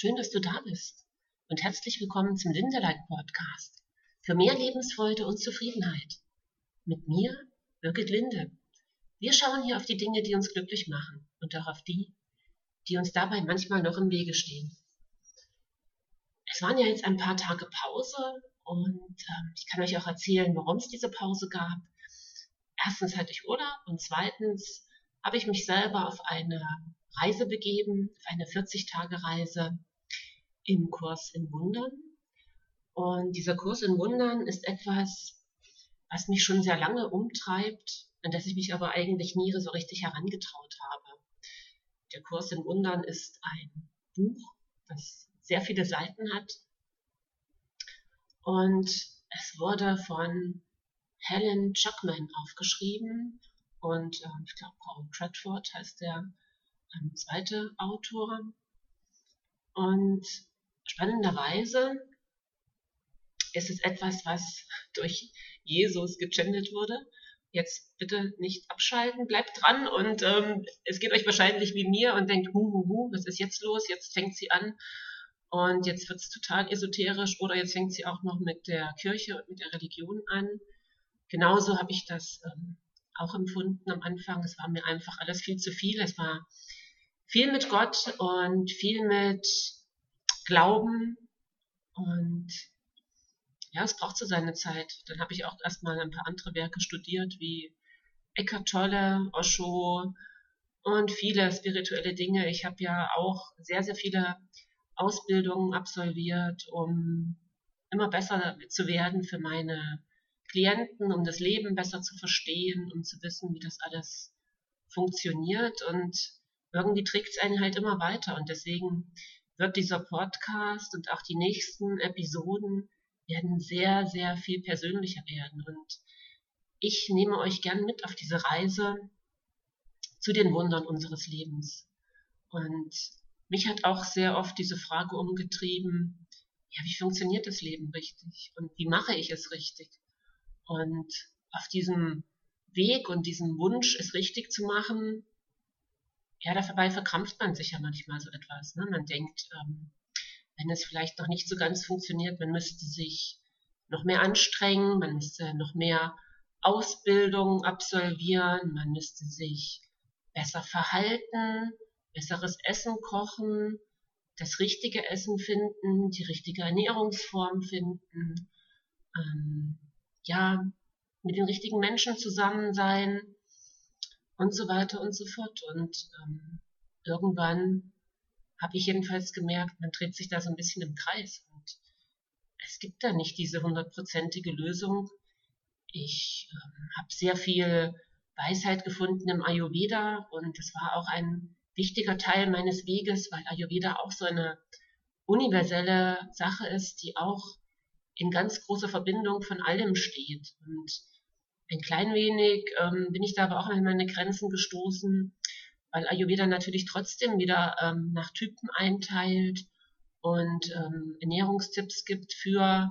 Schön, dass du da bist und herzlich willkommen zum Linderlight Podcast für mehr Lebensfreude und Zufriedenheit. Mit mir, Birgit Linde. Wir schauen hier auf die Dinge, die uns glücklich machen und auch auf die, die uns dabei manchmal noch im Wege stehen. Es waren ja jetzt ein paar Tage Pause und äh, ich kann euch auch erzählen, warum es diese Pause gab. Erstens hatte ich Urlaub und zweitens habe ich mich selber auf eine Reise begeben, eine 40-Tage-Reise im Kurs in Wundern. Und dieser Kurs in Wundern ist etwas, was mich schon sehr lange umtreibt, an das ich mich aber eigentlich nie so richtig herangetraut habe. Der Kurs in Wundern ist ein Buch, das sehr viele Seiten hat. Und es wurde von Helen Chuckman aufgeschrieben und ähm, ich glaube Paul Cradford heißt der ähm, zweite Autor. Und spannenderweise ist es etwas, was durch Jesus gechannelt wurde. Jetzt bitte nicht abschalten, bleibt dran und ähm, es geht euch wahrscheinlich wie mir und denkt, hu, hu, hu, was ist jetzt los? Jetzt fängt sie an und jetzt wird es total esoterisch oder jetzt fängt sie auch noch mit der Kirche und mit der Religion an. Genauso habe ich das ähm, auch empfunden am Anfang. Es war mir einfach alles viel zu viel. Es war viel mit Gott und viel mit Glauben und ja, es braucht so seine Zeit. Dann habe ich auch erstmal ein paar andere Werke studiert, wie Eckhart Tolle, Osho und viele spirituelle Dinge. Ich habe ja auch sehr, sehr viele Ausbildungen absolviert, um immer besser zu werden für meine Klienten, um das Leben besser zu verstehen, um zu wissen, wie das alles funktioniert. Und irgendwie trägt es einen halt immer weiter. Und deswegen wird dieser Podcast und auch die nächsten Episoden werden sehr, sehr viel persönlicher werden. Und ich nehme euch gern mit auf diese Reise zu den Wundern unseres Lebens. Und mich hat auch sehr oft diese Frage umgetrieben, ja, wie funktioniert das Leben richtig? Und wie mache ich es richtig? Und auf diesem Weg und diesem Wunsch, es richtig zu machen, ja, dabei verkrampft man sich ja manchmal so etwas. Ne? Man denkt, ähm, wenn es vielleicht noch nicht so ganz funktioniert, man müsste sich noch mehr anstrengen, man müsste noch mehr Ausbildung absolvieren, man müsste sich besser verhalten, besseres Essen kochen, das richtige Essen finden, die richtige Ernährungsform finden. Ähm, ja, mit den richtigen Menschen zusammen sein und so weiter und so fort. Und ähm, irgendwann habe ich jedenfalls gemerkt, man dreht sich da so ein bisschen im Kreis und es gibt da nicht diese hundertprozentige Lösung. Ich ähm, habe sehr viel Weisheit gefunden im Ayurveda und es war auch ein wichtiger Teil meines Weges, weil Ayurveda auch so eine universelle Sache ist, die auch in ganz großer Verbindung von allem steht. Und ein klein wenig ähm, bin ich da aber auch an meine Grenzen gestoßen, weil Ayurveda natürlich trotzdem wieder ähm, nach Typen einteilt und ähm, Ernährungstipps gibt für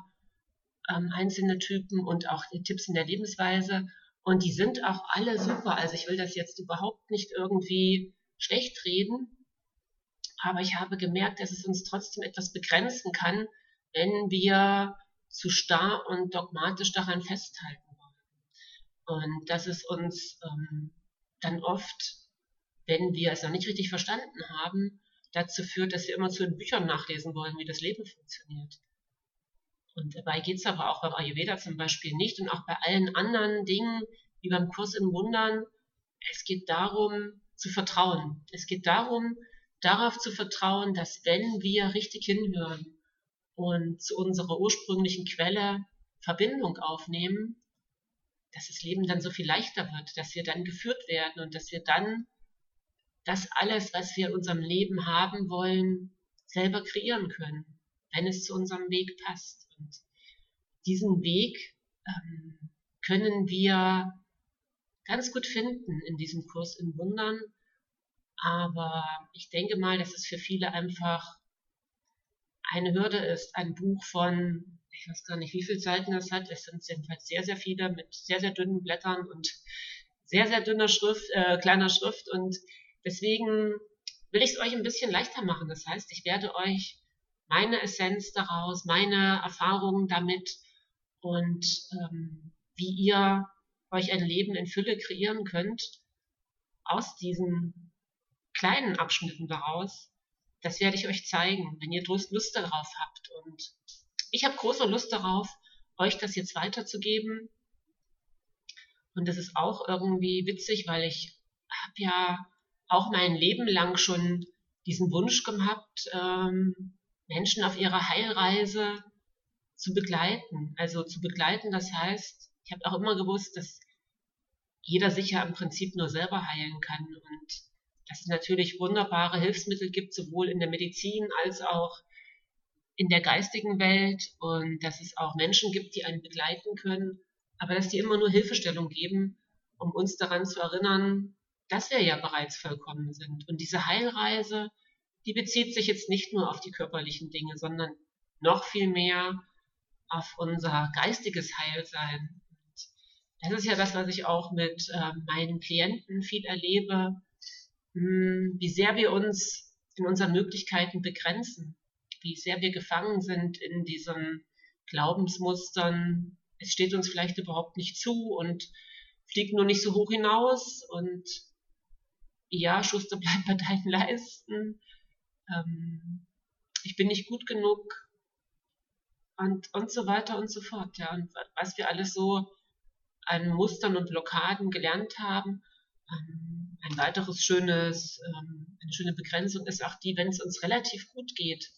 ähm, einzelne Typen und auch Tipps in der Lebensweise. Und die sind auch alle super. Also ich will das jetzt überhaupt nicht irgendwie schlecht reden, aber ich habe gemerkt, dass es uns trotzdem etwas begrenzen kann, wenn wir zu starr und dogmatisch daran festhalten. Und dass es uns ähm, dann oft, wenn wir es noch nicht richtig verstanden haben, dazu führt, dass wir immer zu den Büchern nachlesen wollen, wie das Leben funktioniert. Und dabei geht es aber auch beim Ayurveda zum Beispiel nicht und auch bei allen anderen Dingen, wie beim Kurs in Wundern. Es geht darum, zu vertrauen. Es geht darum, darauf zu vertrauen, dass wenn wir richtig hinhören, und zu unserer ursprünglichen Quelle Verbindung aufnehmen, dass das Leben dann so viel leichter wird, dass wir dann geführt werden und dass wir dann das alles, was wir in unserem Leben haben wollen, selber kreieren können, wenn es zu unserem Weg passt. Und diesen Weg ähm, können wir ganz gut finden in diesem Kurs in Wundern. Aber ich denke mal, dass es für viele einfach eine Hürde ist, ein Buch von, ich weiß gar nicht, wie viele Seiten das hat, es sind jedenfalls sehr, sehr viele mit sehr, sehr dünnen Blättern und sehr, sehr dünner Schrift, äh, kleiner Schrift und deswegen will ich es euch ein bisschen leichter machen. Das heißt, ich werde euch meine Essenz daraus, meine Erfahrungen damit und ähm, wie ihr euch ein Leben in Fülle kreieren könnt aus diesen kleinen Abschnitten daraus, das werde ich euch zeigen, wenn ihr Lust darauf habt. Und ich habe große Lust darauf, euch das jetzt weiterzugeben. Und das ist auch irgendwie witzig, weil ich habe ja auch mein Leben lang schon diesen Wunsch gehabt, ähm, Menschen auf ihrer Heilreise zu begleiten. Also zu begleiten, das heißt, ich habe auch immer gewusst, dass jeder sich ja im Prinzip nur selber heilen kann und dass es natürlich wunderbare Hilfsmittel gibt, sowohl in der Medizin als auch in der geistigen Welt und dass es auch Menschen gibt, die einen begleiten können, aber dass die immer nur Hilfestellung geben, um uns daran zu erinnern, dass wir ja bereits vollkommen sind. Und diese Heilreise, die bezieht sich jetzt nicht nur auf die körperlichen Dinge, sondern noch viel mehr auf unser geistiges Heilsein. Das ist ja das, was ich auch mit äh, meinen Klienten viel erlebe, mh, hm, wie sehr wir uns in unseren Möglichkeiten begrenzen, wie sehr wir gefangen sind in diesen Glaubensmustern. Es steht uns vielleicht überhaupt nicht zu und fliegt nur nicht so hoch hinaus und ja, Schuster, bleib bei deinen Leisten. Ähm, ich bin nicht gut genug und, und so weiter und so fort. Ja. Und was wir alles so an Mustern und Blockaden gelernt haben. Ähm, ein weiteres schönes, ähm, eine schöne Begrenzung ist auch die, wenn es uns relativ gut geht,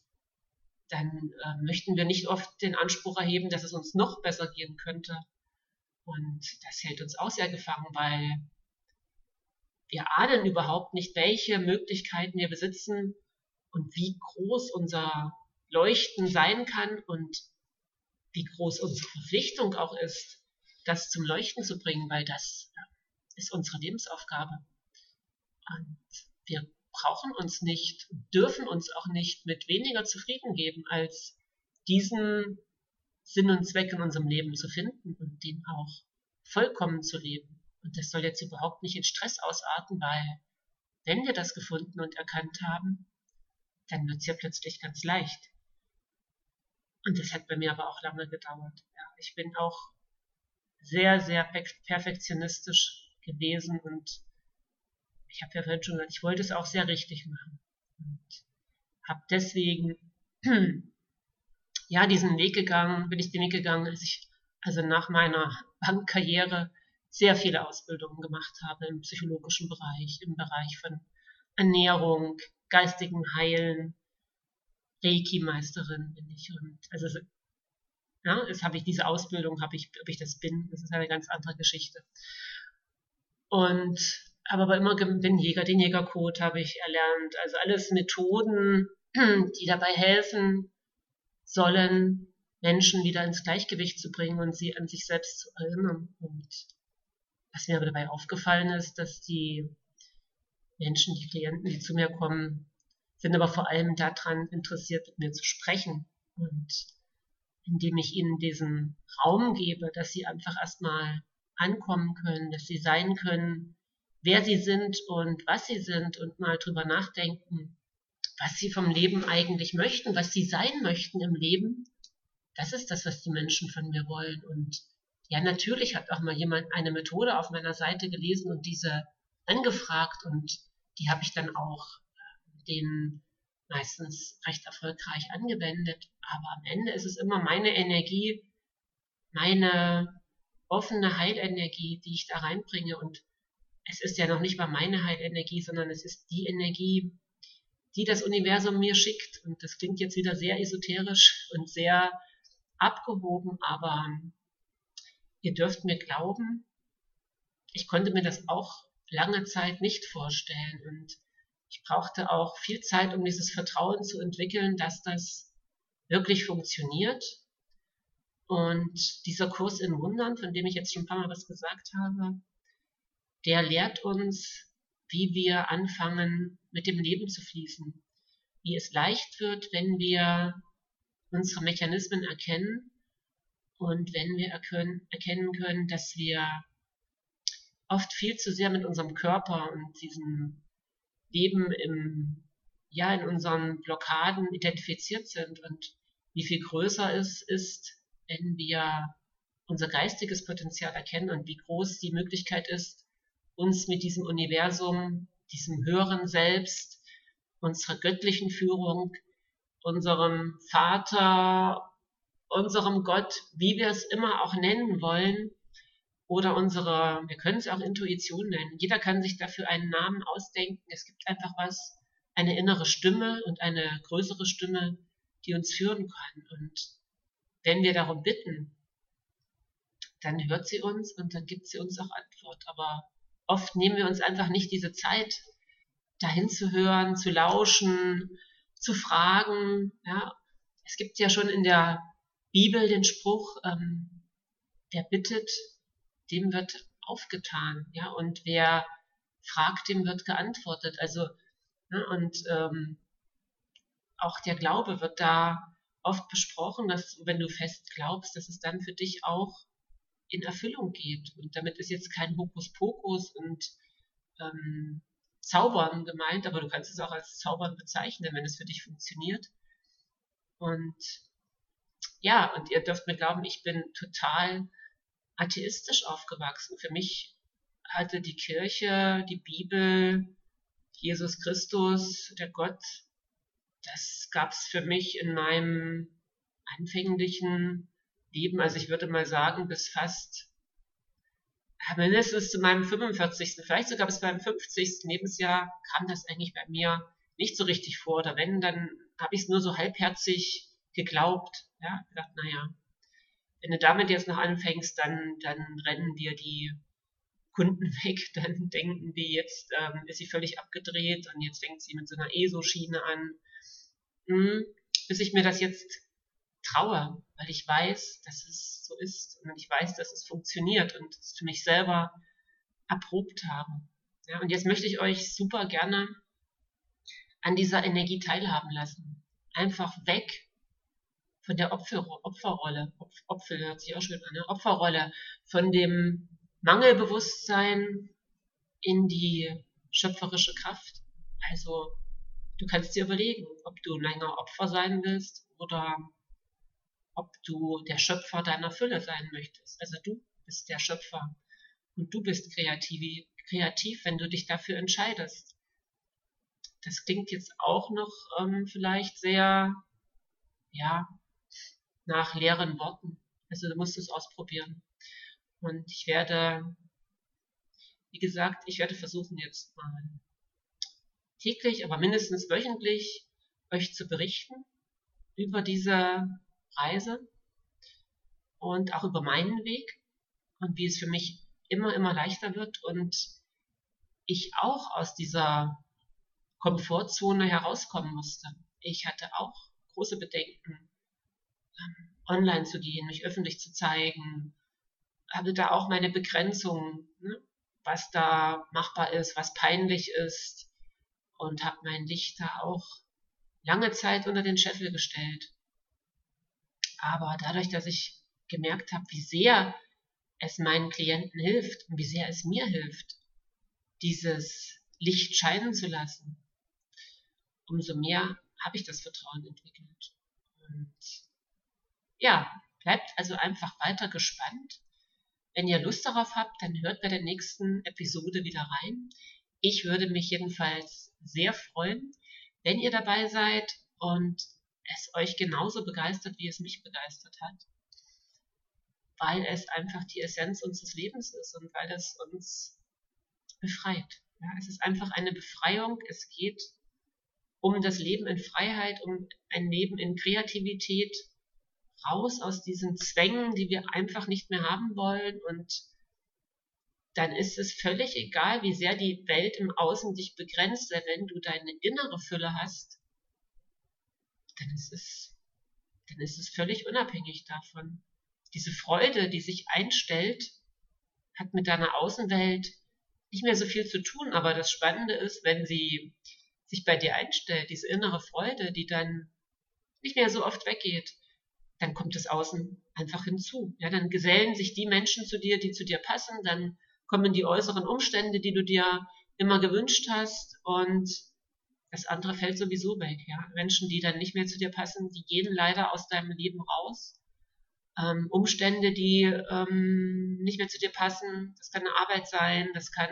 dann äh, möchten wir nicht oft den Anspruch erheben, dass es uns noch besser gehen könnte. Und das hält uns auch sehr gefangen, weil wir ahnen überhaupt nicht, welche Möglichkeiten wir besitzen und wie groß unser Leuchten sein kann und wie groß unsere Verpflichtung auch ist, das zum Leuchten zu bringen, weil das ist unsere Lebensaufgabe. Und wir brauchen uns nicht, dürfen uns auch nicht mit weniger zufrieden geben, als diesen Sinn und Zweck in unserem Leben zu finden und den auch vollkommen zu leben. Und das soll jetzt überhaupt nicht in Stress ausarten, weil wenn wir das gefunden und erkannt haben, dann wird es ja plötzlich ganz leicht. Und das hat bei mir aber auch lange gedauert. Ja, ich bin auch sehr, sehr perfektionistisch gewesen und ich habe ja vorhin schon gesagt, ich wollte es auch sehr richtig machen und habe deswegen ja diesen Weg gegangen, bin ich den Weg gegangen, als ich also nach meiner Bankkarriere sehr viele Ausbildungen gemacht habe im psychologischen Bereich, im Bereich von Ernährung, geistigen Heilen, Reiki-Meisterin bin ich und also ja, jetzt habe ich diese Ausbildung, habe ich, ob ich das bin, das ist eine ganz andere Geschichte. Und aber immer den Jäger, den Jägercode habe ich erlernt. Also alles Methoden, die dabei helfen sollen, Menschen wieder ins Gleichgewicht zu bringen und sie an sich selbst zu erinnern. Und was mir aber dabei aufgefallen ist, dass die Menschen, die Klienten, die zu mir kommen, sind aber vor allem daran interessiert, mit mir zu sprechen. Und indem ich ihnen diesen Raum gebe, dass sie einfach erstmal ankommen können, dass sie sein können, wer sie sind und was sie sind und mal drüber nachdenken, was sie vom Leben eigentlich möchten, was sie sein möchten im Leben. Das ist das, was die Menschen von mir wollen. Und ja, natürlich hat auch mal jemand eine Methode auf meiner Seite gelesen und diese angefragt und die habe ich dann auch äh, den meistens recht erfolgreich angewendet. Aber am Ende ist es immer meine Energie, meine offene Heilenergie, die ich da reinbringe. Und es ist ja noch nicht mal meine Heilenergie, sondern es ist die Energie, die das Universum mir schickt. Und das klingt jetzt wieder sehr esoterisch und sehr abgehoben, aber ihr dürft mir glauben, ich konnte mir das auch lange Zeit nicht vorstellen. Und ich brauchte auch viel Zeit, um dieses Vertrauen zu entwickeln, dass das wirklich funktioniert. Und dieser Kurs in Wundern, von dem ich jetzt schon ein paar Mal was gesagt habe, der lehrt uns, wie wir anfangen, mit dem Leben zu fließen. Wie es leicht wird, wenn wir unsere Mechanismen erkennen und wenn wir erkennen können, dass wir oft viel zu sehr mit unserem Körper und diesem Leben im ja in unseren Blockaden identifiziert sind und wie viel größer es ist, wenn wir unser geistiges Potenzial erkennen und wie groß die Möglichkeit ist, uns mit diesem Universum, diesem höheren Selbst, unserer göttlichen Führung, unserem Vater, unserem Gott, wie wir es immer auch nennen wollen, oder unsere, wir können es auch Intuition nennen. Jeder kann sich dafür einen Namen ausdenken. Es gibt einfach was, eine innere Stimme und eine größere Stimme, die uns führen kann. Und wenn wir darum bitten, dann hört sie uns und dann gibt sie uns auch Antwort. Aber oft nehmen wir uns einfach nicht diese Zeit, dahin zu hören, zu lauschen, zu fragen. Ja, es gibt ja schon in der Bibel den Spruch, ähm, wer bittet, dem wird aufgetan, ja, und wer fragt, dem wird geantwortet. Also, ne, und ähm, auch der Glaube wird da oft besprochen, dass wenn du fest glaubst, dass es dann für dich auch in Erfüllung geht. Und damit ist jetzt kein Hokuspokus und ähm, Zaubern gemeint, aber du kannst es auch als Zaubern bezeichnen, wenn es für dich funktioniert. Und ja, und ihr dürft mir glauben, ich bin total atheistisch aufgewachsen. Für mich hatte die Kirche, die Bibel, Jesus Christus, der Gott, das gab es für mich in meinem anfänglichen Leben, also ich würde mal sagen, bis fast mindestens zu meinem 45., vielleicht sogar bis meinem 50. Lebensjahr kam das eigentlich bei mir nicht so richtig vor. Oder wenn, dann habe ich es nur so halbherzig geglaubt. Ja, gedacht, naja, wenn du damit jetzt noch anfängst, dann, dann rennen dir die Kunden weg, dann denken die, jetzt ähm, ist sie völlig abgedreht und jetzt fängt sie mit so einer ESO-Schiene an. Hm, bis ich mir das jetzt traue, weil ich weiß, dass es so ist und ich weiß, dass es funktioniert und es für mich selber erprobt habe. Ja, und jetzt möchte ich euch super gerne an dieser Energie teilhaben lassen. Einfach weg von der Opfer, Opferrolle, Opfer hört sich auch schön an, ne? Opferrolle, von dem Mangelbewusstsein in die schöpferische Kraft. Also du kannst dir überlegen, ob du länger Opfer sein willst oder ob du der Schöpfer deiner Fülle sein möchtest. Also du bist der Schöpfer und du bist kreativ, kreativ wenn du dich dafür entscheidest. Das klingt jetzt auch noch ähm, vielleicht sehr, ja, nach leeren Worten. Also du musst es ausprobieren. Und ich werde, wie gesagt, ich werde versuchen jetzt mal täglich, aber mindestens wöchentlich euch zu berichten über diese Reise und auch über meinen Weg und wie es für mich immer, immer leichter wird und ich auch aus dieser Komfortzone herauskommen musste. Ich hatte auch große Bedenken, online zu gehen, mich öffentlich zu zeigen, habe da auch meine Begrenzungen, ne? was da machbar ist, was peinlich ist und habe mein Licht da auch lange Zeit unter den Scheffel gestellt. Aber dadurch, dass ich gemerkt habe, wie sehr es meinen Klienten hilft und wie sehr es mir hilft, dieses Licht scheinen zu lassen, umso mehr habe ich das Vertrauen entwickelt. Und ja, bleibt also einfach weiter gespannt. Wenn ihr Lust darauf habt, dann hört bei der nächsten Episode wieder rein. Ich würde mich jedenfalls sehr freuen, wenn ihr dabei seid und es euch genauso begeistert, wie es mich begeistert hat. Weil es einfach die Essenz unseres Lebens ist und weil es uns befreit. Ja, es ist einfach eine Befreiung. Es geht um das Leben in Freiheit, um ein Leben in Kreativität, raus aus diesen Zwängen, die wir einfach nicht mehr haben wollen und dann ist es völlig egal, wie sehr die Welt im Außen dich begrenzt, denn wenn du deine innere Fülle hast, dann ist es, dann ist es völlig unabhängig davon. Diese Freude, die sich einstellt, hat mit deiner Außenwelt nicht mehr so viel zu tun, aber das Spannende ist, wenn sie sich bei dir einstellt, diese innere Freude, die dann nicht mehr so oft weggeht, dann kommt das Außen einfach hinzu. Ja, dann gesellen sich die Menschen zu dir, die zu dir passen, dann kommen die äußeren Umstände, die du dir immer gewünscht hast und das andere fällt sowieso weg. Ja? Menschen, die dann nicht mehr zu dir passen, die gehen leider aus deinem Leben raus. Ähm, Umstände, die ähm, nicht mehr zu dir passen, das kann eine Arbeit sein, das kann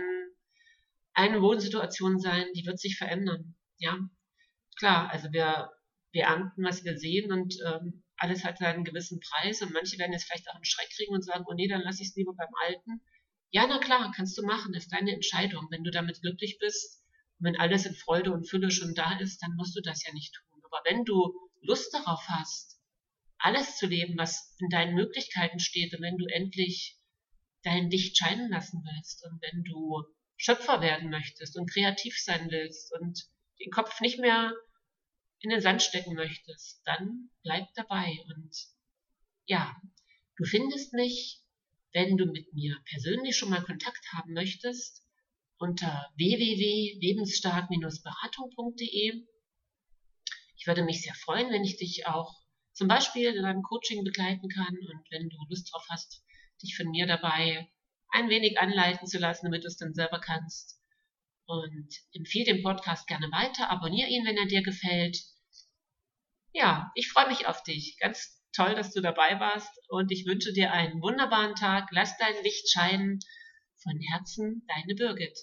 eine Wohnsituation sein, die wird sich verändern. Ja, klar, also wir, wir ernten, was wir sehen und ähm, alles hat seinen gewissen Preis und manche werden jetzt vielleicht auch einen Schreck kriegen und sagen, oh nee, dann lass ich es lieber beim Alten. Ja, na klar, kannst du machen, ist deine Entscheidung. Wenn du damit glücklich bist und wenn alles in Freude und Fülle schon da ist, dann musst du das ja nicht tun. Aber wenn du Lust darauf hast, alles zu leben, was in deinen Möglichkeiten steht und wenn du endlich dein Licht scheinen lassen willst und wenn du Schöpfer werden möchtest und kreativ sein willst und den Kopf nicht mehr in den Sand stecken möchtest, dann bleib dabei und ja, du findest mich wenn du mit mir persönlich schon mal Kontakt haben möchtest, unter www.lebensstark-beratung.de. Ich würde mich sehr freuen, wenn ich dich auch zum Beispiel in einem Coaching begleiten kann und wenn du Lust drauf hast, dich von mir dabei ein wenig anleiten zu lassen, damit du es dann selber kannst. Und empfehle den Podcast gerne weiter, abonniere ihn, wenn er dir gefällt. Ja, ich freue mich auf dich. Ganz Toll, dass du dabei warst und ich wünsche dir einen wunderbaren Tag. Lass dein Licht scheinen. Von Herzen, deine Birgit.